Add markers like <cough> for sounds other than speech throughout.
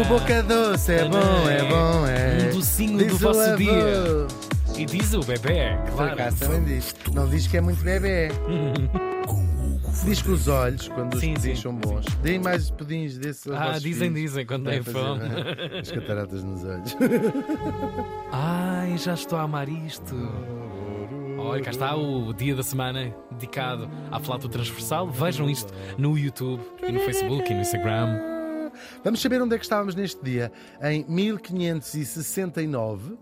O boca doce é bom, é bom, é. Um docinho Diz do vosso dia. E diz o bebê, Por claro. acaso também diz. Não diz que é muito bebê. <laughs> Diz que os olhos, quando os Sim, pudins sim, são bons. Deem mais pudins desse. aos Ah, dizem, filhos. dizem, quando têm fazer, fome. <laughs> As cataratas nos olhos. <laughs> Ai, já estou a amar isto. Olha, cá está o dia da semana dedicado à flauta transversal. Vejam isto no YouTube e no Facebook e no Instagram. Vamos saber onde é que estávamos neste dia. Em 1569.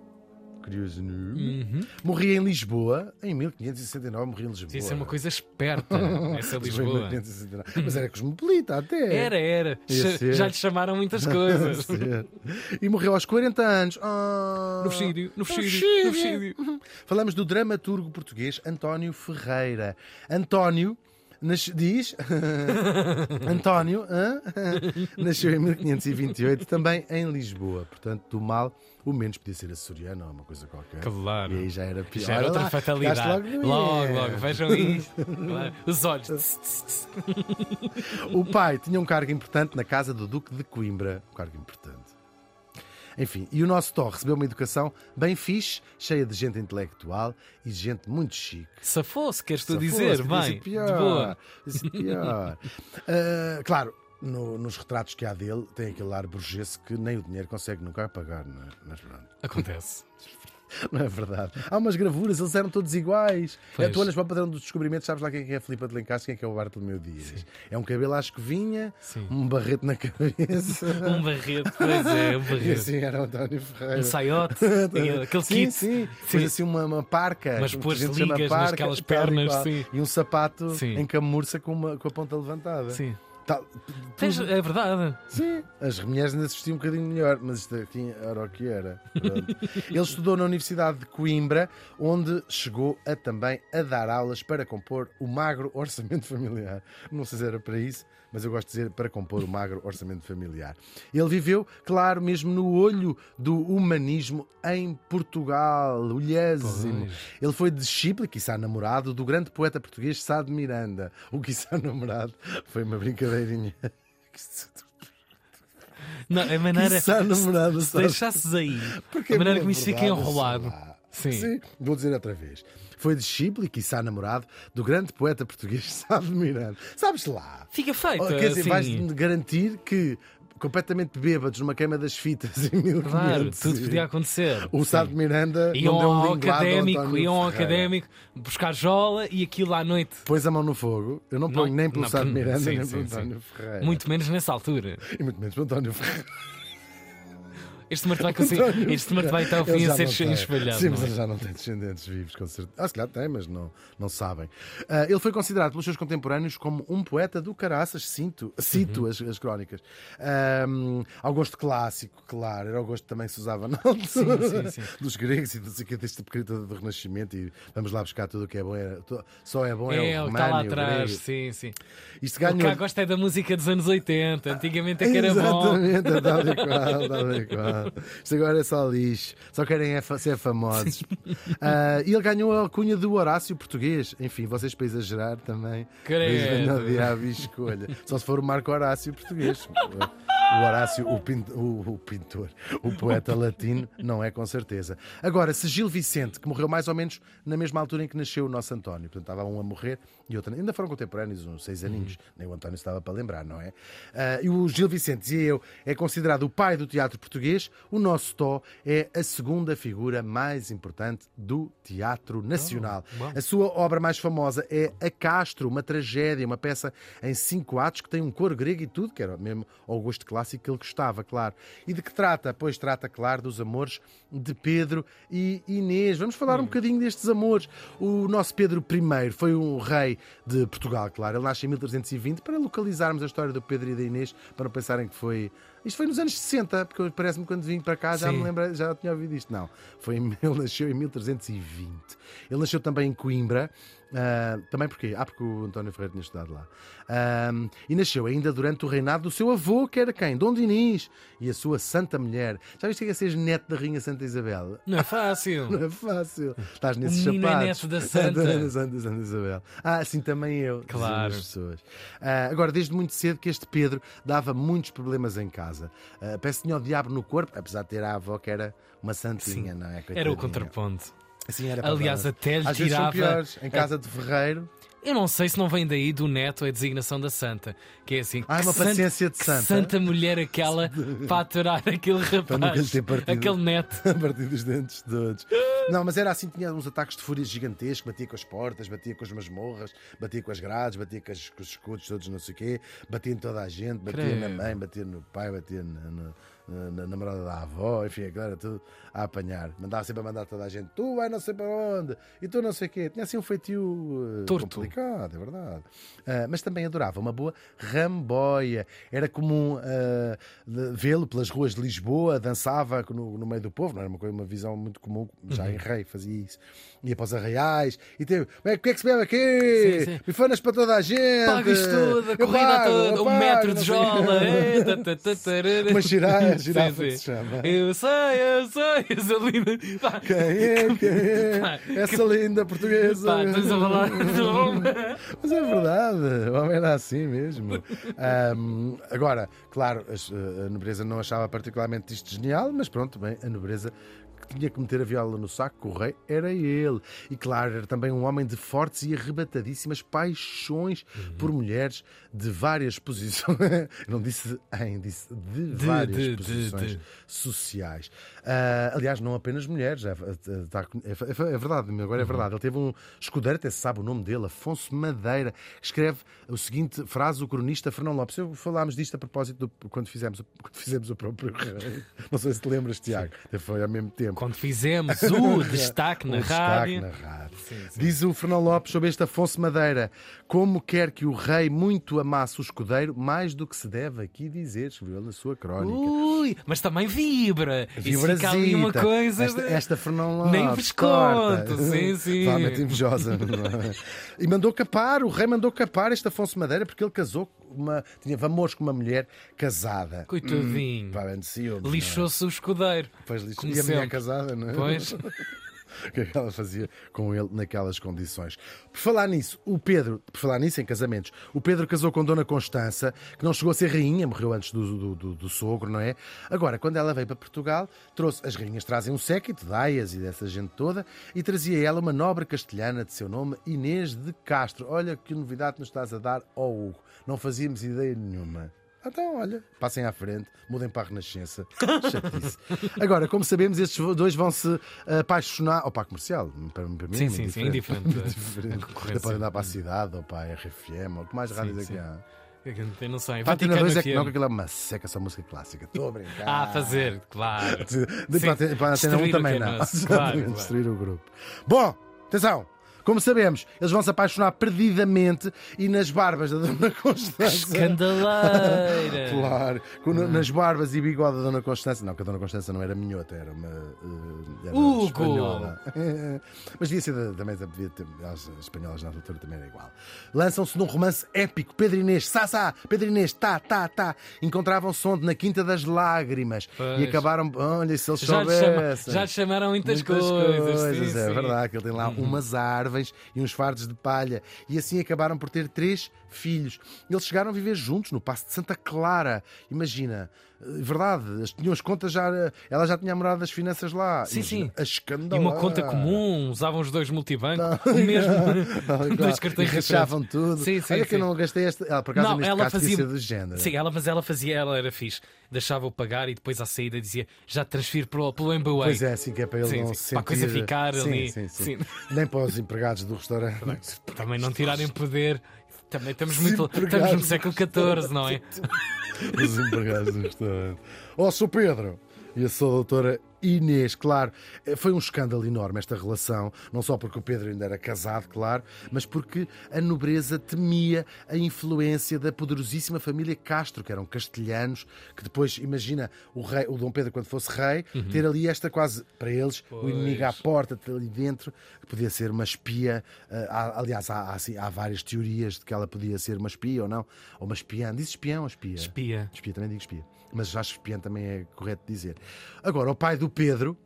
Curioso, não? Uhum. Morri em Lisboa. Em 1569 morri em Lisboa. Isso é uma coisa esperta, essa <laughs> Foi em Lisboa. 1569. Mas era cosmopolita até. Era, era. Já- lhe chamaram muitas coisas. <laughs> e morreu aos 40 anos. Ah. No vestido, no vestido. Falamos do dramaturgo português António Ferreira. António. Nas- diz <laughs> António <laughs> nasceu em 1528 também em Lisboa portanto do mal o menos podia ser açoriano ou uma coisa qualquer Claro. e aí já era pior Já era outra lá, fatalidade. logo, Logo, logo, vejam. Claro. Os olhos. O pai tinha um cargo importante na casa do Duque de Coimbra. Um cargo importante. Enfim, e o nosso Tó recebeu uma educação bem fixe, cheia de gente intelectual e gente muito chique. Safou-se, queres tu dizer? ser Bem, de pior, pior. <laughs> Ah, claro, no- nos retratos que há dele, tem aquele ar burguês que nem o dinheiro consegue nunca apagar, não é? Mas pronto, Acontece. <laughs> <laughs> não é verdade. Há umas gravuras, eles eram todos iguais. Pois. Tu olhas para o padrão dos descobrimentos, sabes lá quem é que é a Filipa de Lencastre, quem é que é o Bartolomeu Dias. É um cabelo às que vinha, Sim. um barrete na cabeça. <laughs> Um barrete, pois é, um <laughs> E barrete. assim era o António Ferreira. Um saiote, aquele sim, kit. sim. Depois assim uma, uma parca. Mas a pôs ligas parca, naquelas e pernas, sim. E um sapato Sim. em camurça com, uma, com a ponta levantada. Sim. Tal- Tens- é verdade. Sim, as mulheres ainda se vestiam um bocadinho melhor, mas isto aqui era o que era. Pronto. <laughs> Ele estudou na Universidade de Coimbra, onde chegou a também a dar aulas para compor o magro orçamento <laughs> familiar. Não sei se era para isso, mas eu gosto de dizer para compor o magro orçamento familiar. Ele viveu, claro, mesmo no olho do humanismo em Portugal, olhésimo. Ele foi discípulo, quiçá namorado, do grande poeta português Sá de Miranda. O quiçá namorado foi uma brincadeirinha. <laughs> Não, a maneira. Quiçá namorado, Se deixasses aí, Porque a é maneira boa como isto fica enrolado. Sim. Sim, vou dizer outra vez. Foi discípulo e, quiçá, namorado do grande poeta português <laughs> Sá de Miranda. Sabes lá? Fica feito. Quer dizer, assim. vais-me garantir que, completamente bêbados numa queima das fitas <laughs> em 1500, Claro, tudo podia acontecer. o Sá de Miranda Iam não deu um ao académico, iam ao académico buscar jola e aquilo à noite. Pôs a mão no fogo. Eu não ponho Não, nem pelo não, Sá de Miranda, sim, nem sim, pelo sim. António Ferreira. Muito menos nessa altura. E muito menos pelo António Ferreira. Este morto vai, conseguir, este morto vai estar ao fim a ser não espalhado. Sim, não mas é? ele já não tem descendentes vivos, com certeza. Ah, se calhar tem, mas não, não sabem. Ah, ele foi considerado pelos seus contemporâneos como um poeta do caraças, sinto, cito Uhum. as, as crónicas. Ahm, ao gosto clássico, claro, era o gosto que também se usava na altura sim, sim. dos gregos e dos, deste período do Renascimento. E vamos lá buscar tudo o que é bom. Era, to- só é bom é, É, o o que está lá o atrás, sim, sim. Isto O que ganhou. cá gosta é da música dos anos 80. Antigamente é que era bom. Exatamente, <laughs> <laughs> Isto agora é só lixo, só querem é ser famosos. <laughs> Ah, e ele ganhou a alcunha do Horácio português. Enfim, vocês para exagerar também. Credo. Não diabo escolha. Só se for o Marco Horácio português. <laughs> O Horácio, o, pin- o- o pintor, o poeta latino, não é com certeza. Agora, se Gil Vicente, que morreu mais ou menos na mesma altura em que nasceu o nosso António, portanto estava um a morrer e outro ainda foram contemporâneos, uns seis aninhos, nem o António estava para lembrar, não é? Ah, e o Gil Vicente, dizia eu, é considerado o pai do teatro português, o nosso Tó é a segunda figura mais importante do teatro nacional. bom. A sua obra mais famosa é A Castro, uma tragédia, uma peça em cinco atos que tem um coro grego e tudo, que era mesmo ao gosto clássico que ele gostava, claro. E de que trata? Pois trata, claro, dos amores de Pedro e Inês. Vamos falar um bocadinho destes amores. O nosso Pedro I foi um rei de Portugal, claro. Ele nasce em 1320 para localizarmos a história do Pedro e da Inês, para não pensarem que foi. Isto foi nos anos 60, porque parece-me quando vim para cá já Sim. me lembro, já tinha ouvido isto. Não, foi <laughs> ele nasceu em 1320. Ele nasceu também em Coimbra Uh, também porque Ah, porque o António Ferreira tinha estudado lá. Uh, e nasceu ainda durante o reinado do seu avô, que era quem? Dom Dinis e a sua santa mulher. Já viste que é seres neto da Rainha Santa Isabel? Não é fácil. <laughs> Não é fácil. Estás nesses o menino sapatos. é neto da <laughs> Santa. Santa, Santa Isabel. Ah, sim, também eu. Claro. As pessoas. Uh, agora, desde muito cedo que este Pedro dava muitos problemas em casa. Uh, parece que tinha o diabo no corpo, apesar de ter a avó que era uma santinha, Sim. não é? Era o Coitadinha. contraponto. Assim era para Aliás, dar. até lhe Às vezes são tirava. piores. Em casa de ferreiro. Eu não sei se não vem daí do neto a designação da santa. Que é assim. Ah, que uma santa- paciência de que santa. santa mulher aquela <laughs> para aturar aquele Para nunca lhe rapaz. ter partido. Aquele neto. <laughs> a partir dos dentes todos. Não, mas era assim, tinha uns ataques de fúria gigantescos, batia com as portas, batia com as masmorras, batia com as grades, batia com, as- com os escudos todos, não sei o quê, batia em toda a gente, batia na mãe, batia no pai, batia na, na- na- na namorada da avó, enfim, aquilo era tudo a apanhar. Mandava sempre a mandar toda a gente, tu vai não sei para onde, e tu não sei o quê. Tinha assim um feitio Torto. complicado, é verdade. Ah, mas também adorava uma boa ramboia. Era comum de- vê-lo pelas ruas de Lisboa, dançava no, no meio do povo, não era uma, coisa, uma visão muito comum, já Uhum. em rei fazia isso. Ia para os arraiais e teve, "Bem, o que é que se bebe aqui? Sim, sim. Bifanas para toda a gente. Pagas tudo, a corrida pago, toda, eu um pago, metro de sei o quê." jola. <laughs> é, ta, Uma girafa, Sim, que sim. se chama. Eu sei, eu sei, essa linda. Pá, Quem é, quem é? <laughs> Pá, Essa linda portuguesa. pá, estamos a falar. <laughs> Mas é verdade, o homem era assim mesmo. Ahm, agora, claro, a nobreza não achava particularmente isto genial, mas pronto, bem, a nobreza que tinha que meter a viola no saco, o rei era ele. E claro, era também um homem de fortes e arrebatadíssimas paixões por mulheres de várias posições. <laughs> Não disse em, disse de, De, várias de, posições de. sociais. Ah, aliás, não apenas mulheres, é, é- é- é- verdade, agora é Uhum. verdade. Ele teve um escudeiro, até se sabe o nome dele, Afonso Madeira, que escreve o seguinte frase, o cronista Fernão Lopes. Eu falámos disto a propósito do, quando, fizemos, <laughs> quando fizemos o próprio rei. Não sei se te lembras, Tiago. Foi ao mesmo tempo. Quando fizemos o <laughs> destaque na destaque rádio. na rádio. Sim, sim. Diz o Fernão Lopes sobre este Afonso Madeira: Como quer que o rei muito amasse o escudeiro, mais do que se deve aqui dizer, escreveu na sua crónica. Ui, mas também vibra. Isso fica ali uma coisa. Esta, esta Fernão Lopes. Nem vos conto, sim, <laughs> sim. Totalmente invejosa. é? e mandou capar, o rei mandou capar este Afonso Madeira porque ele casou uma. tinha amores com uma mulher casada. Coitadinho. Hum, é? Lixou-se o escudeiro. Pois lixou. E a mulher. Casada, não é? Pois. <laughs> o que é que ela fazia com ele naquelas condições. Por falar nisso, o Pedro, por falar nisso em casamentos, o Pedro casou com Dona Constança, que não chegou a ser rainha, morreu antes do, do, do- do sogro, não é? Agora, quando ela veio para Portugal, trouxe, as rainhas trazem um séquito de aias e dessa gente toda, e trazia ela uma nobre castelhana de seu nome, Inês de Castro. Olha que novidade nos estás a dar, ó Hugo. Não fazíamos ideia nenhuma. Então, olha, passem à frente, mudem para a Renascença. <laughs> Chatice. Agora, como sabemos, estes dois vão se apaixonar. Ou para a comercial, para, para mim. Sim, é sim, sim, indiferente. indiferente. <laughs> Indiferente. A. Podem dar para a cidade ou para a RFM, ou o que mais rádios é sim. que há. Eu não sei. Para a Antena Vaticano 2 é que não, que aquilo é uma seca, só música clássica. Estou a brincar. Ah, fazer, claro. <laughs> De, para, a Antena- para a Antena 1 Destruir o também que é não. nosso. Claro, claro. Destruir o grupo. Bom, atenção. Como sabemos, eles vão se apaixonar perdidamente e nas barbas da Dona Constança. Escandaleira. <laughs> Claro, com- nas barbas e bigode da Dona Constança. Não, que a Dona Constança não era minhota, era uma. eh, era Hugo! espanhola. <laughs> Mas devia ser da- também, devia ter, as espanholas na altura também era igual. Lançam-se num romance épico. Pedro Inês, sá, sá, Pedro Inês, tá, tá, tá. Encontravam-se onde? Na Quinta das Lágrimas. Pois. E acabaram. Olha, se eles Já lhe, chama- soubessem. já lhe chamaram muitas, Muitas coisas. sim, é sim. Uhum. verdade, que ele tem lá umas árvores e uns fardos de palha. E assim acabaram por ter três filhos. Eles chegaram a viver juntos no Passo de Santa Clara. Imagina, verdade, eles tinham as contas já. Ela já tinha a morada das finanças lá. Sim, sim. A E escandalosa. uma conta comum, usavam os dois multibanco, <laughs> o mesmo, <laughs> <laughs> dois cartões e rachavam tudo. Sim, sim, Olha que eu sim. não gastei esta. Ela, por acaso, Não, ela fazia- do género. Sim, ela, mas ela fazia, ela era fixe. Deixava-o pagar e depois à saída dizia já transfiro pelo, pelo MBWay. Pois é, assim que é para ele Sim, não sim, se sentir... para a coisa ficar sim, ali. Sim, sim. Sim. Nem para os empregados do restaurante. Também não tirarem poder. Também estamos, Sim, muito, estamos no século XIV, não é? Os empregados do restaurante. Ó, sou Pedro. E eu sou a doutora Inês, claro. Eh, Foi um escândalo enorme esta relação, não só porque o Pedro ainda era casado, claro, mas porque a nobreza temia a influência da poderosíssima família Castro, que eram castelhanos, que depois, imagina, o, rei, o Dom Pedro, quando fosse rei, ter ali esta quase, para eles, o inimigo à porta, ali dentro, que podia ser uma espia. eh, aliás, há, há, assim, há várias teorias de que ela podia ser uma espia ou não, ou uma espiã. Diz espião ou espia? Espia. Espia, também digo espia. Mas acho que também é correto dizer. Agora, o pai do Pedro,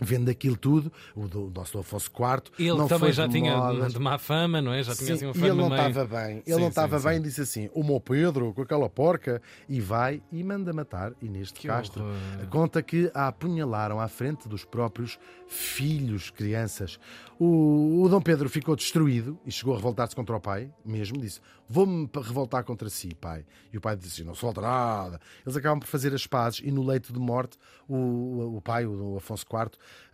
vendo aquilo tudo, o, do, nosso Afonso IV, Ele não também foi já tinha modas. de má fama, não é? Já tinha Sim, assim uma e fama ele não meio- estava bem. Ele Sim, não estava bem e disse assim: O meu Pedro, com aquela porca, e vai e manda matar Inês de Que Castro. horror. Conta que a apunhalaram à frente dos próprios filhos, crianças. O, o Dom Pedro ficou destruído e chegou a revoltar-se contra o pai, mesmo. Disse: Vou-me revoltar contra si, pai. E o pai disse: Não se volta nada. Eles acabam por fazer as pazes e no leito de morte, o, o pai, o Afonso IV,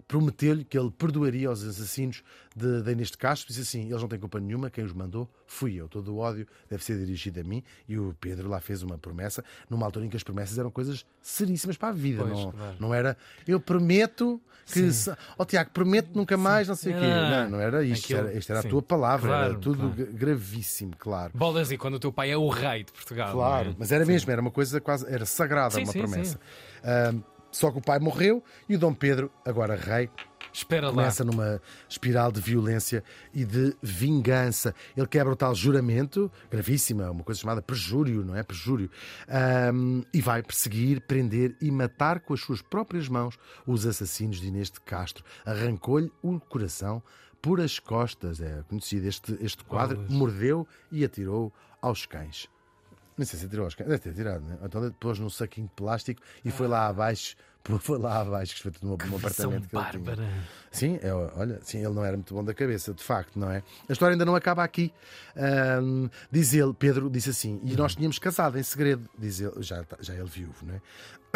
prometeu-lhe que ele perdoaria os assassinos de, de Inês de Castro. Disse assim: Eles não têm culpa nenhuma, quem os mandou fui eu. Todo o ódio deve ser dirigido a mim. E o Pedro lá fez uma promessa, numa altura em que as promessas eram coisas seríssimas para a vida. Pois, não, claro. não era eu prometo que. se- Ó Tiago, prometo nunca mais, não sei o quê. Era- Não, não era isto. aquilo- era, isto era sim. a tua palavra. era Claro, tudo claro. gra- gravíssimo, claro. Bolas e quando o teu pai é o rei de Portugal. Claro, não é? mas era mesmo, era uma coisa quase, era sagrada, Sim, uma sim, promessa. Ahm, só que o pai morreu e o Dom Pedro, agora rei, Espera lá. começa numa espiral de violência e de vingança. Ele quebra o tal juramento, gravíssima, uma coisa chamada perjúrio, não é? Perjúrio. Ahm, e vai perseguir, prender e matar com as suas próprias mãos os assassinos de Inês de Castro. Arrancou-lhe o coração por as costas. É conhecido este, este quadro. Mordeu e atirou aos cães. Não sei se atirou aos cães. Deve ter tirado, né? Então ele pôs num saquinho de plástico e foi lá abaixo. <laughs> Foi lá abaixo, que foi num, apartamento que ele tinha. bárbara. Sim, é, olha, sim, ele não era muito bom da cabeça, de facto, não é? A história ainda não acaba aqui. Ahm, diz ele, Pedro disse assim, e nós tínhamos casado em segredo, diz ele, já, tá- já ele viúvo, não é?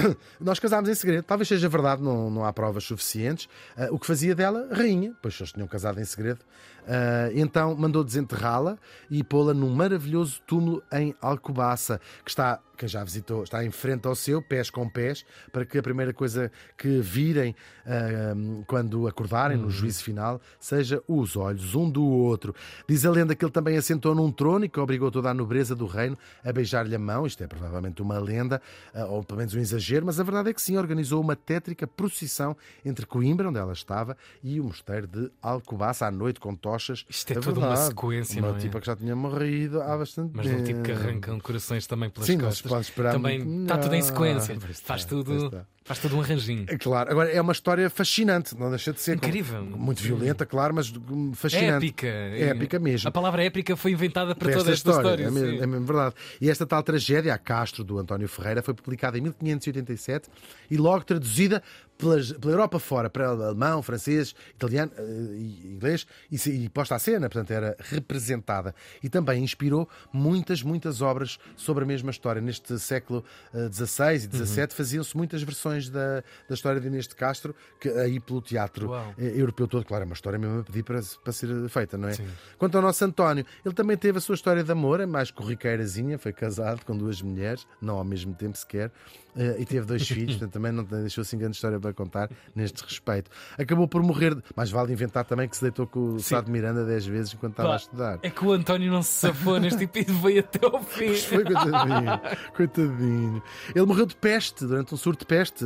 <coughs> Nós casámos em segredo, talvez seja verdade, não, não há provas suficientes. Ah, o que fazia dela rainha, pois eles tinham casado em segredo. Ah, então mandou desenterrá-la e pô-la num maravilhoso túmulo em Alcobaça, que está, quem já visitou, está em frente ao seu, pés com pés, para que a primeira coisa que virem ah, quando acordarem no juízo final seja os olhos um do outro. Diz a lenda que ele também assentou num trono e que obrigou toda a nobreza do reino a beijar-lhe a mão. Isto é provavelmente uma lenda, ah, ou pelo menos um exagero, mas a verdade é que sim, organizou uma tétrica procissão entre Coimbra, onde ela estava, e o mosteiro de Alcobaça à noite com tochas. Isto é toda uma verdade. sequência, Uma não é? tipa que já tinha morrido há bastante Mas um tipo que tempo. arrancam corações também pelas Sim, costas. pode esperar também muito está tudo em sequência. Está, Faz pois tudo, está. Faz tudo um arranjinho. É claro, agora é uma história fascinante, não deixa de ser Incrível. muito violenta, claro, mas fascinante. Épica. Épica mesmo. A palavra épica foi inventada para Para toda esta história. é, é mesmo verdade. E esta tal tragédia, a Castro, do António Ferreira, foi publicada em 1587 e logo traduzida pelas- pela Europa fora, para alemão, francês, italiano eh, e inglês, e, e posta à cena, portanto era representada. E também inspirou muitas, muitas obras sobre a mesma história. Neste século XVI e Uhum. XVII faziam-se muitas versões da, da história de Inês de Castro, que aí pelo teatro Uau. eh, europeu todo, claro, é uma história mesmo a pedir para, para ser feita, não é? Sim. Quanto ao nosso António, ele também teve a sua história de amor, é mais corriqueirazinha, foi casado com duas mulheres, não ao mesmo tempo sequer, eh, e teve dois filhos, portanto também não deixou assim grande história para contar neste respeito. Acabou por morrer, mais vale inventar também que se deitou com o de Miranda dez vezes enquanto estava a estudar. É que o António não se safou neste tipo e veio até ao fim. Pois foi, coitadinho, coitadinho. Ele morreu de peste, durante um surto de peste,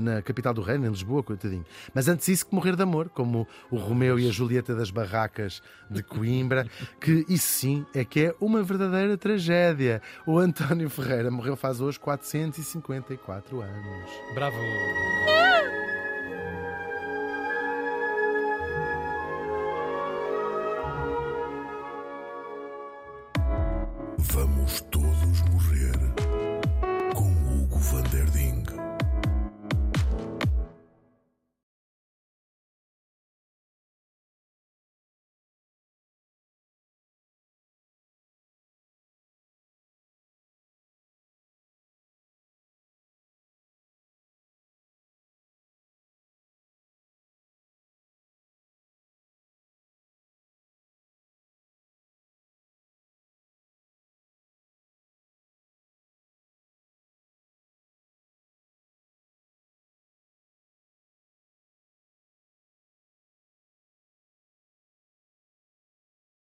na capital do reino, em Lisboa, coitadinho. Mas antes disso que morrer de amor, como o Romeu e a Julieta das Barracas de Coimbra, que isso sim é que é uma verdadeira tragédia. O António Ferreira morreu faz hoje 454 anos. Bravo.